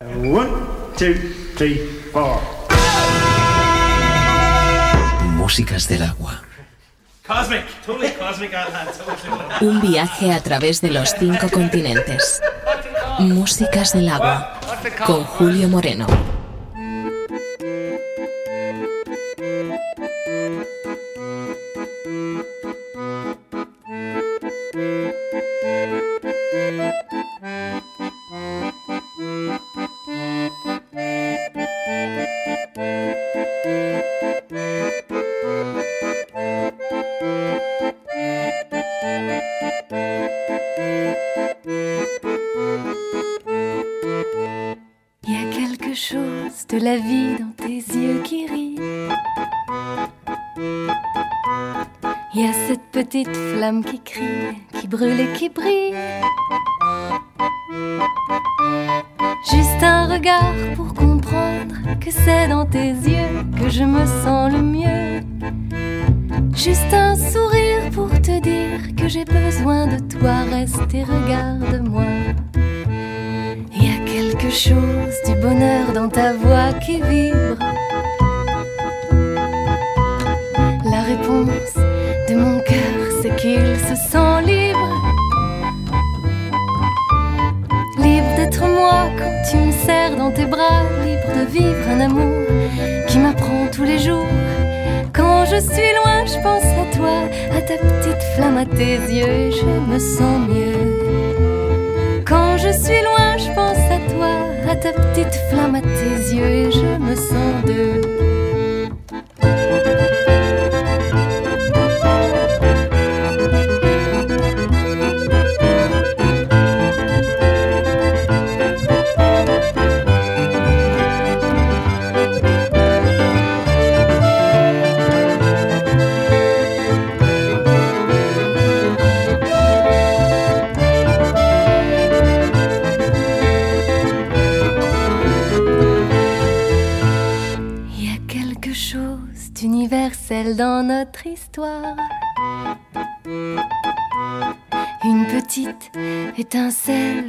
One, two, three, four. Músicas del agua. Cosmic, totally cosmic. Un viaje a través de los cinco continentes. Músicas del agua. Con Julio Moreno.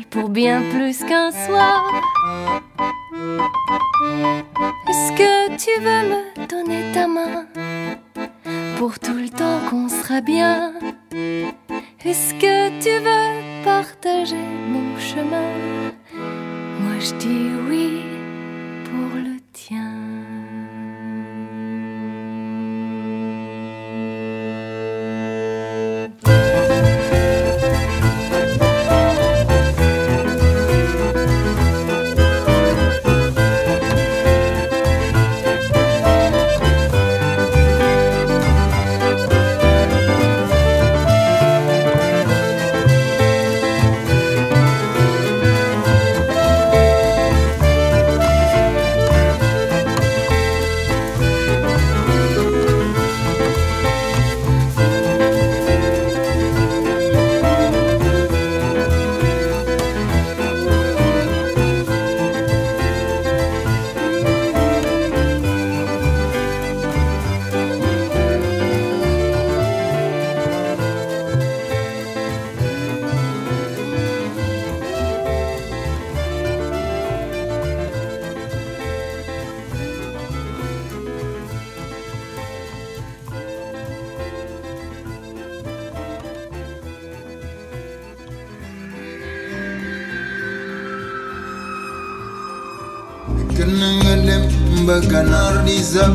Pour bien plus qu'un soir. Kanangalem baganar diza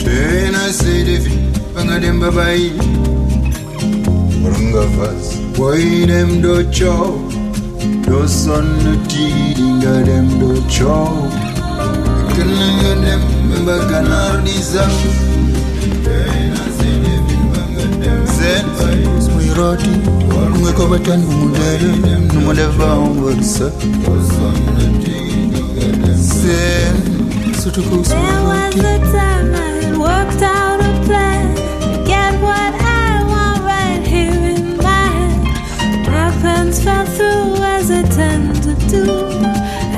Tena sedefi bangadem babai Rungavas Waidem do cho Do son tidinga dem do cho Kanangalem baganar diza Tena sedefi bangadem Zen Smirati Ungeko batan umudele Numudeva umudsa There was a time I had worked out a plan to get what I want right here in my hand. My plans fell through as they tend to do.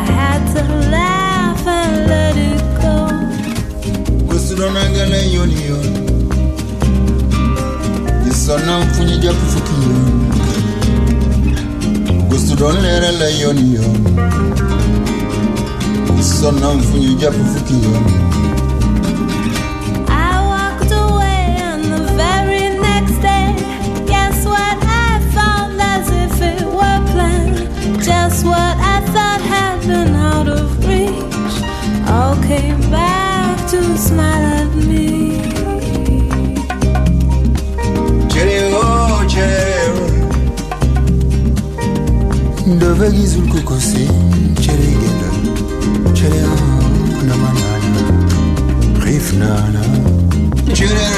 I had to laugh and let it go. Gusudonanga na yoni yoni Isana mfunye japu fuki yoni Gusudonera la yoni yoni sonna mfunyiga fufukinyo Devegi zulkukose Judah,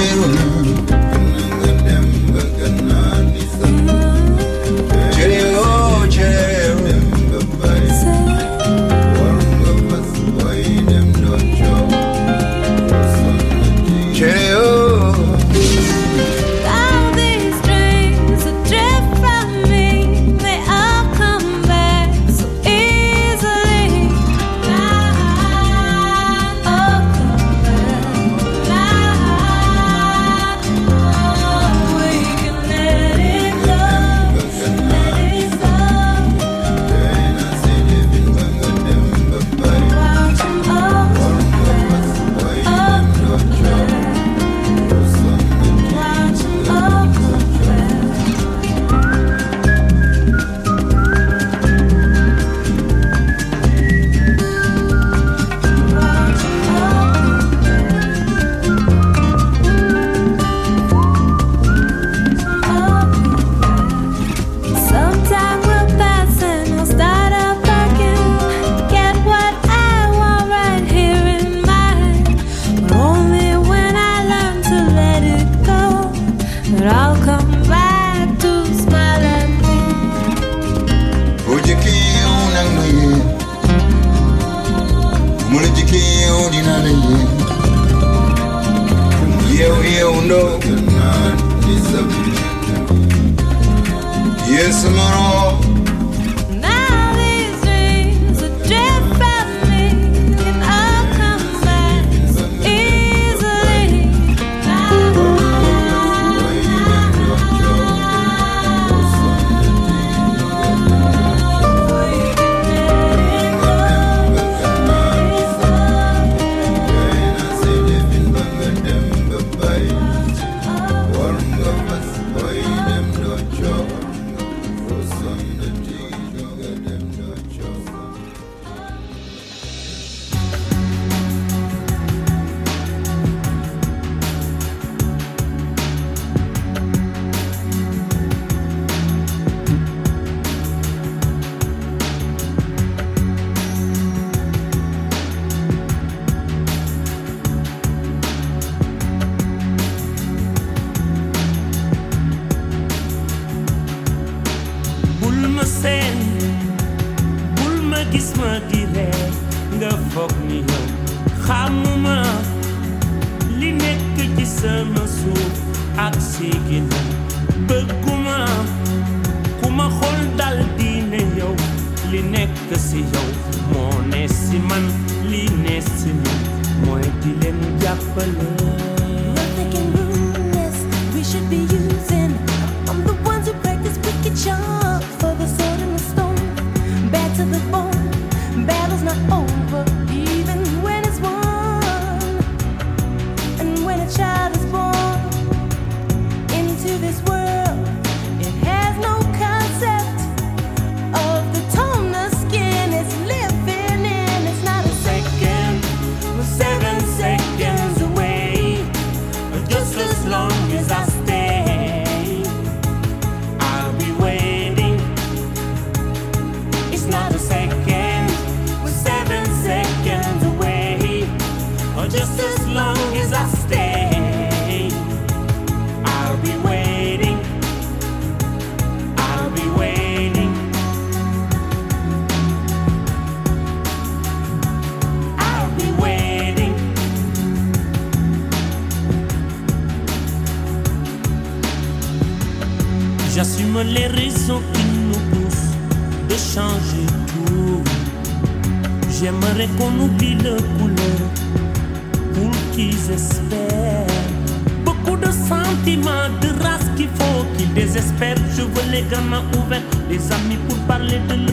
désespère. Je veux les gamins ouverts, les amis pour parler de nous.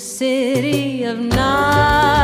City of night.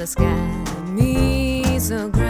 the sky. Me so great.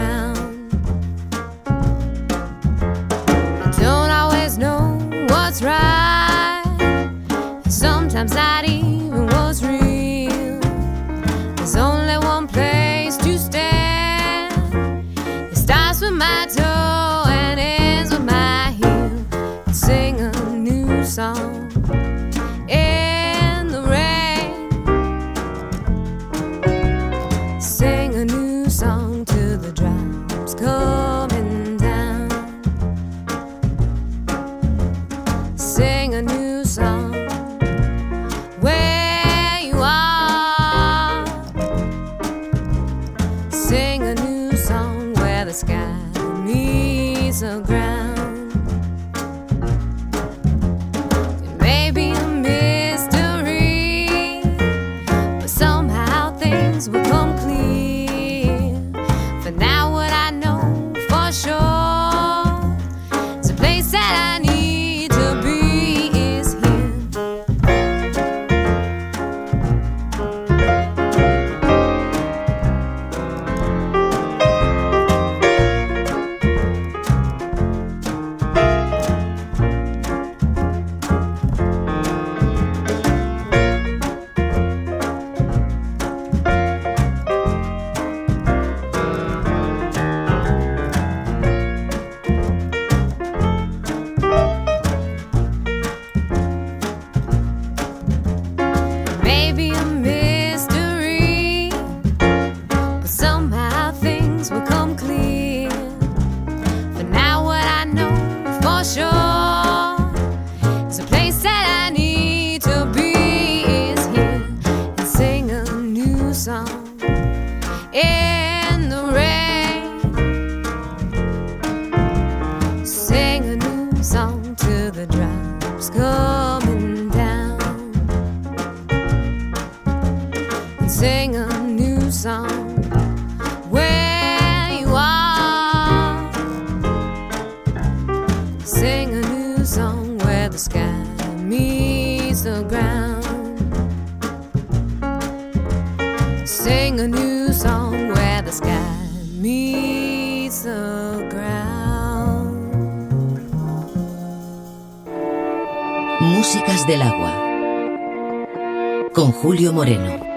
yo. Julio Moreno.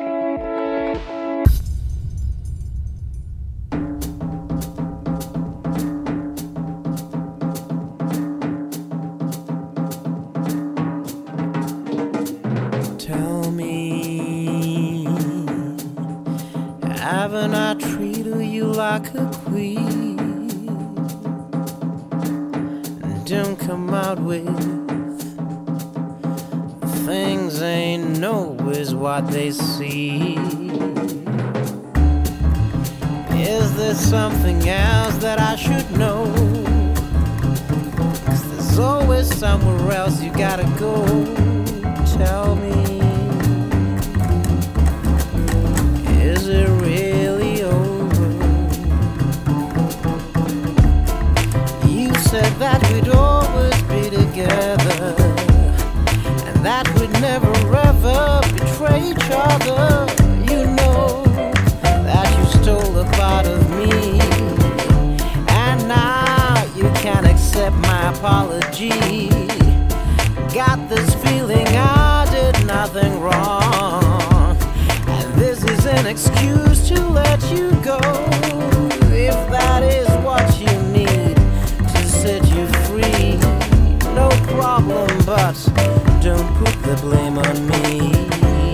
blame on me.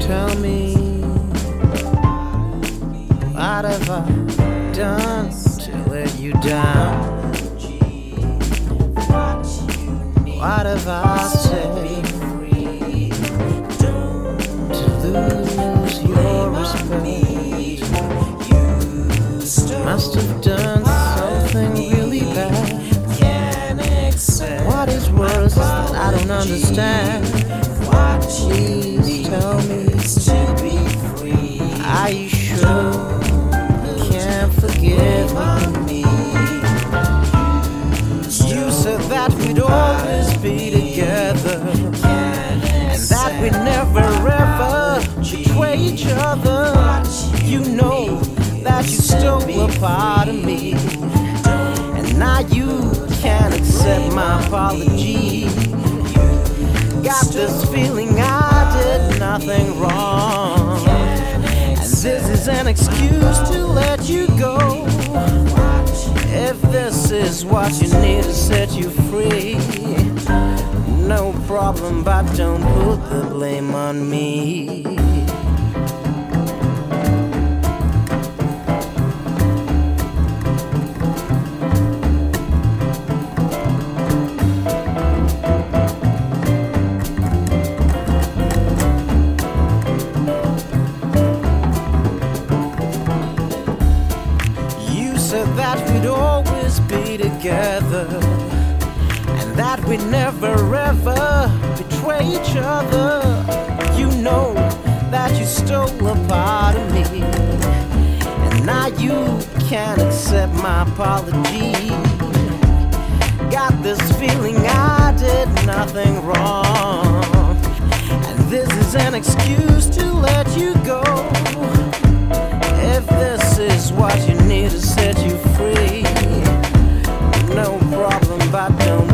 Tell me, what have I done to let you down? What have I said to lose your respect? Must have done something really bad. What is worse that I don't understand? Please tell me to be free. Are you sure? Can't forgive me. You said that we'd always be together, and that we'd never ever betray each other. You know that you stole a part of me, and now you can't accept my apology. Got this feeling nothing wrong, and this is an excuse to let you go. If this is what you need to set you free, no problem, but don't put the blame on me. We'd never ever betray each other. You know that you stole a part of me, and now you can't accept my apology. Got this feeling I did nothing wrong, and this is an excuse to let you go. If this is what you need to set you free, no problem, but don't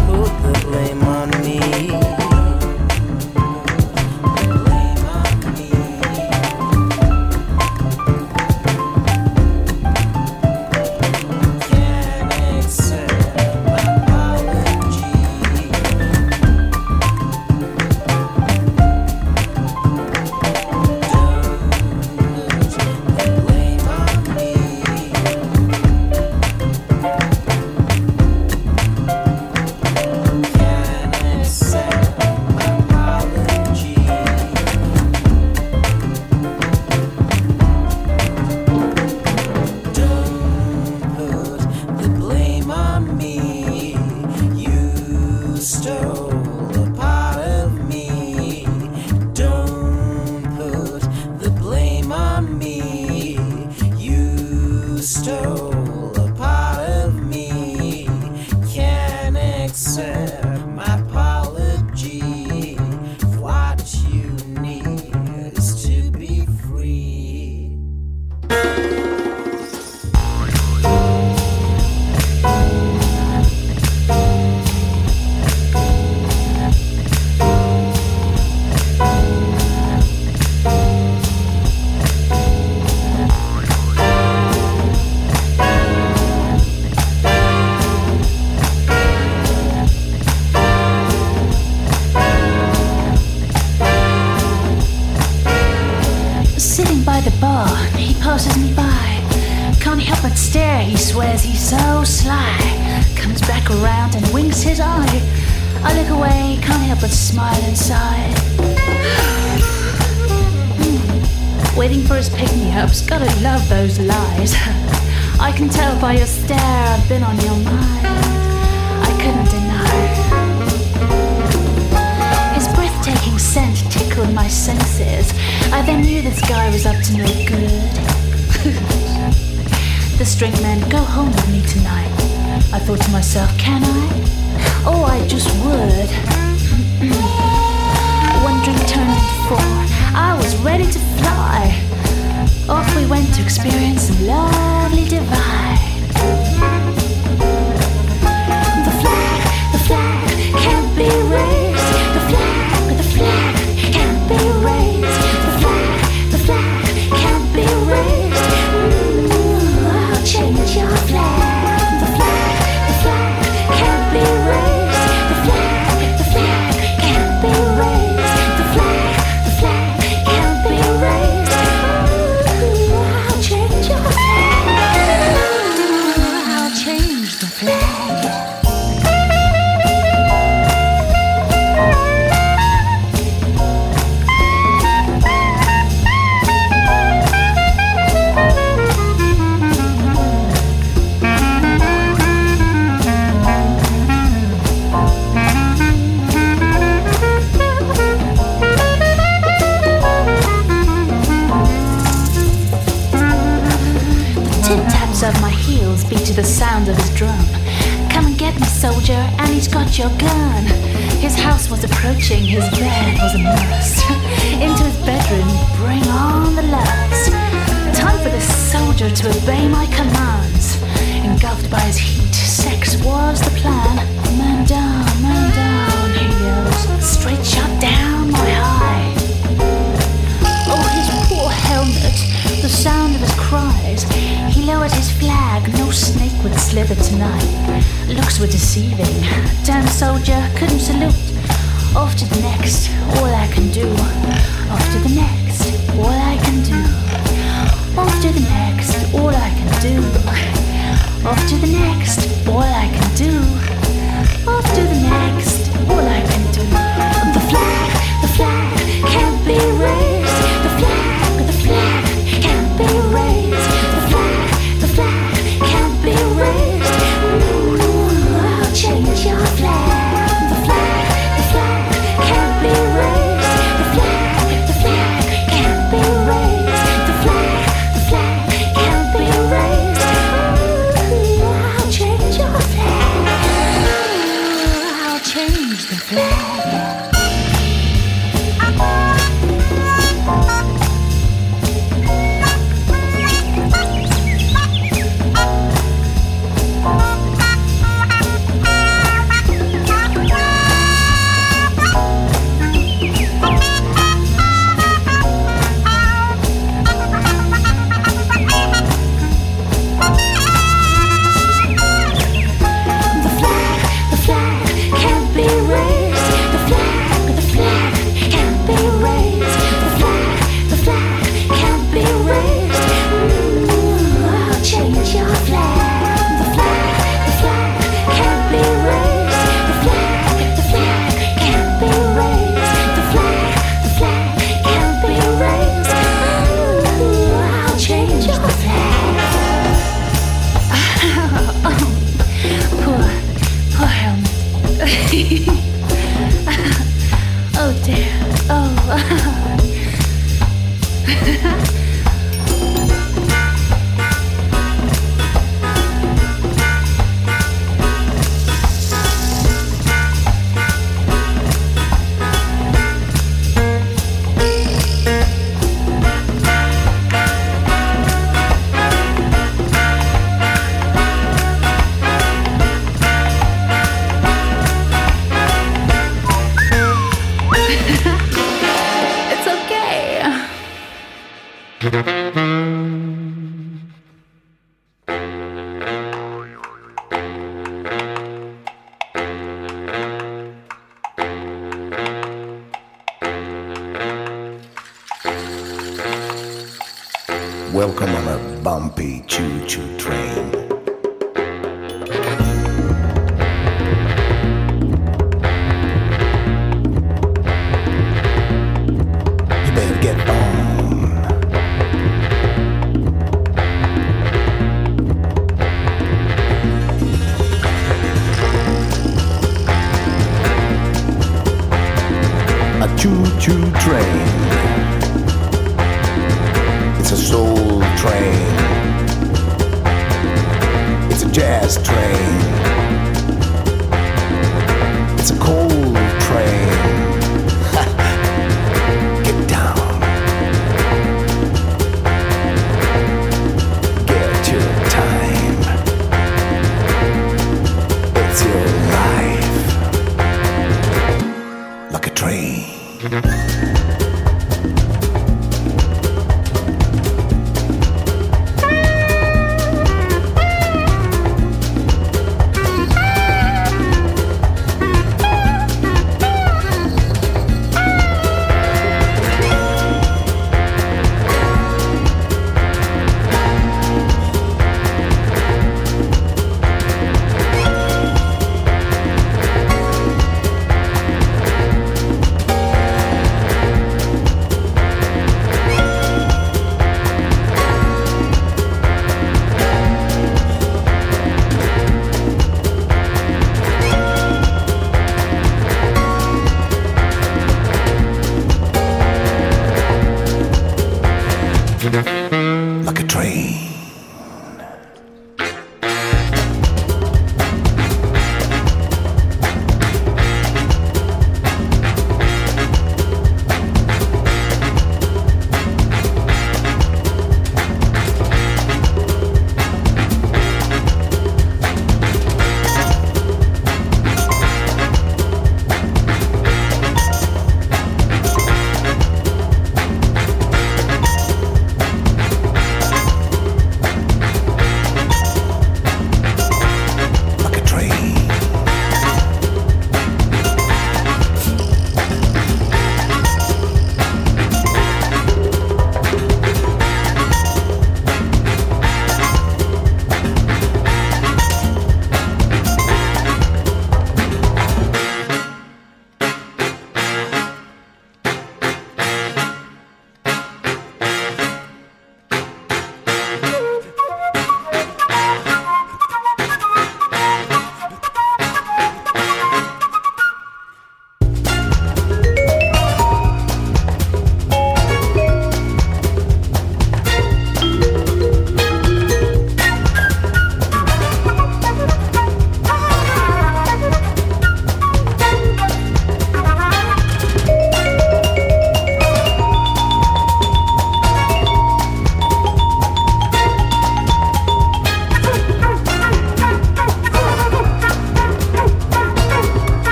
Yeah. Welcome on a bumpy choo-choo train.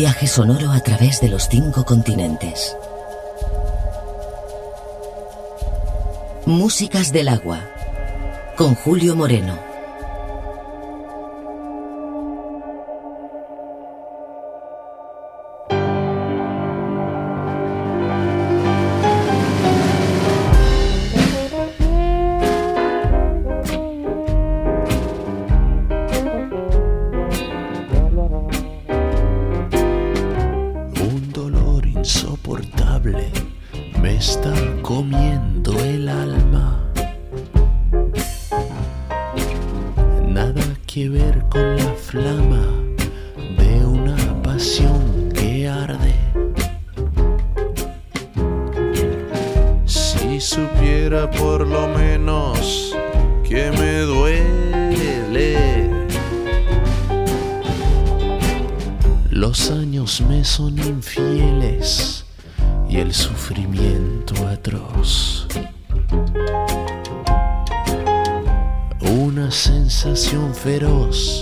viaje sonoro a través de los cinco continentes. Músicas del agua, con Julio Moreno. ver con la flama de una pasión que arde. Si supiera por lo menos que me duele. Los años me son infieles y el sufrimiento feroz.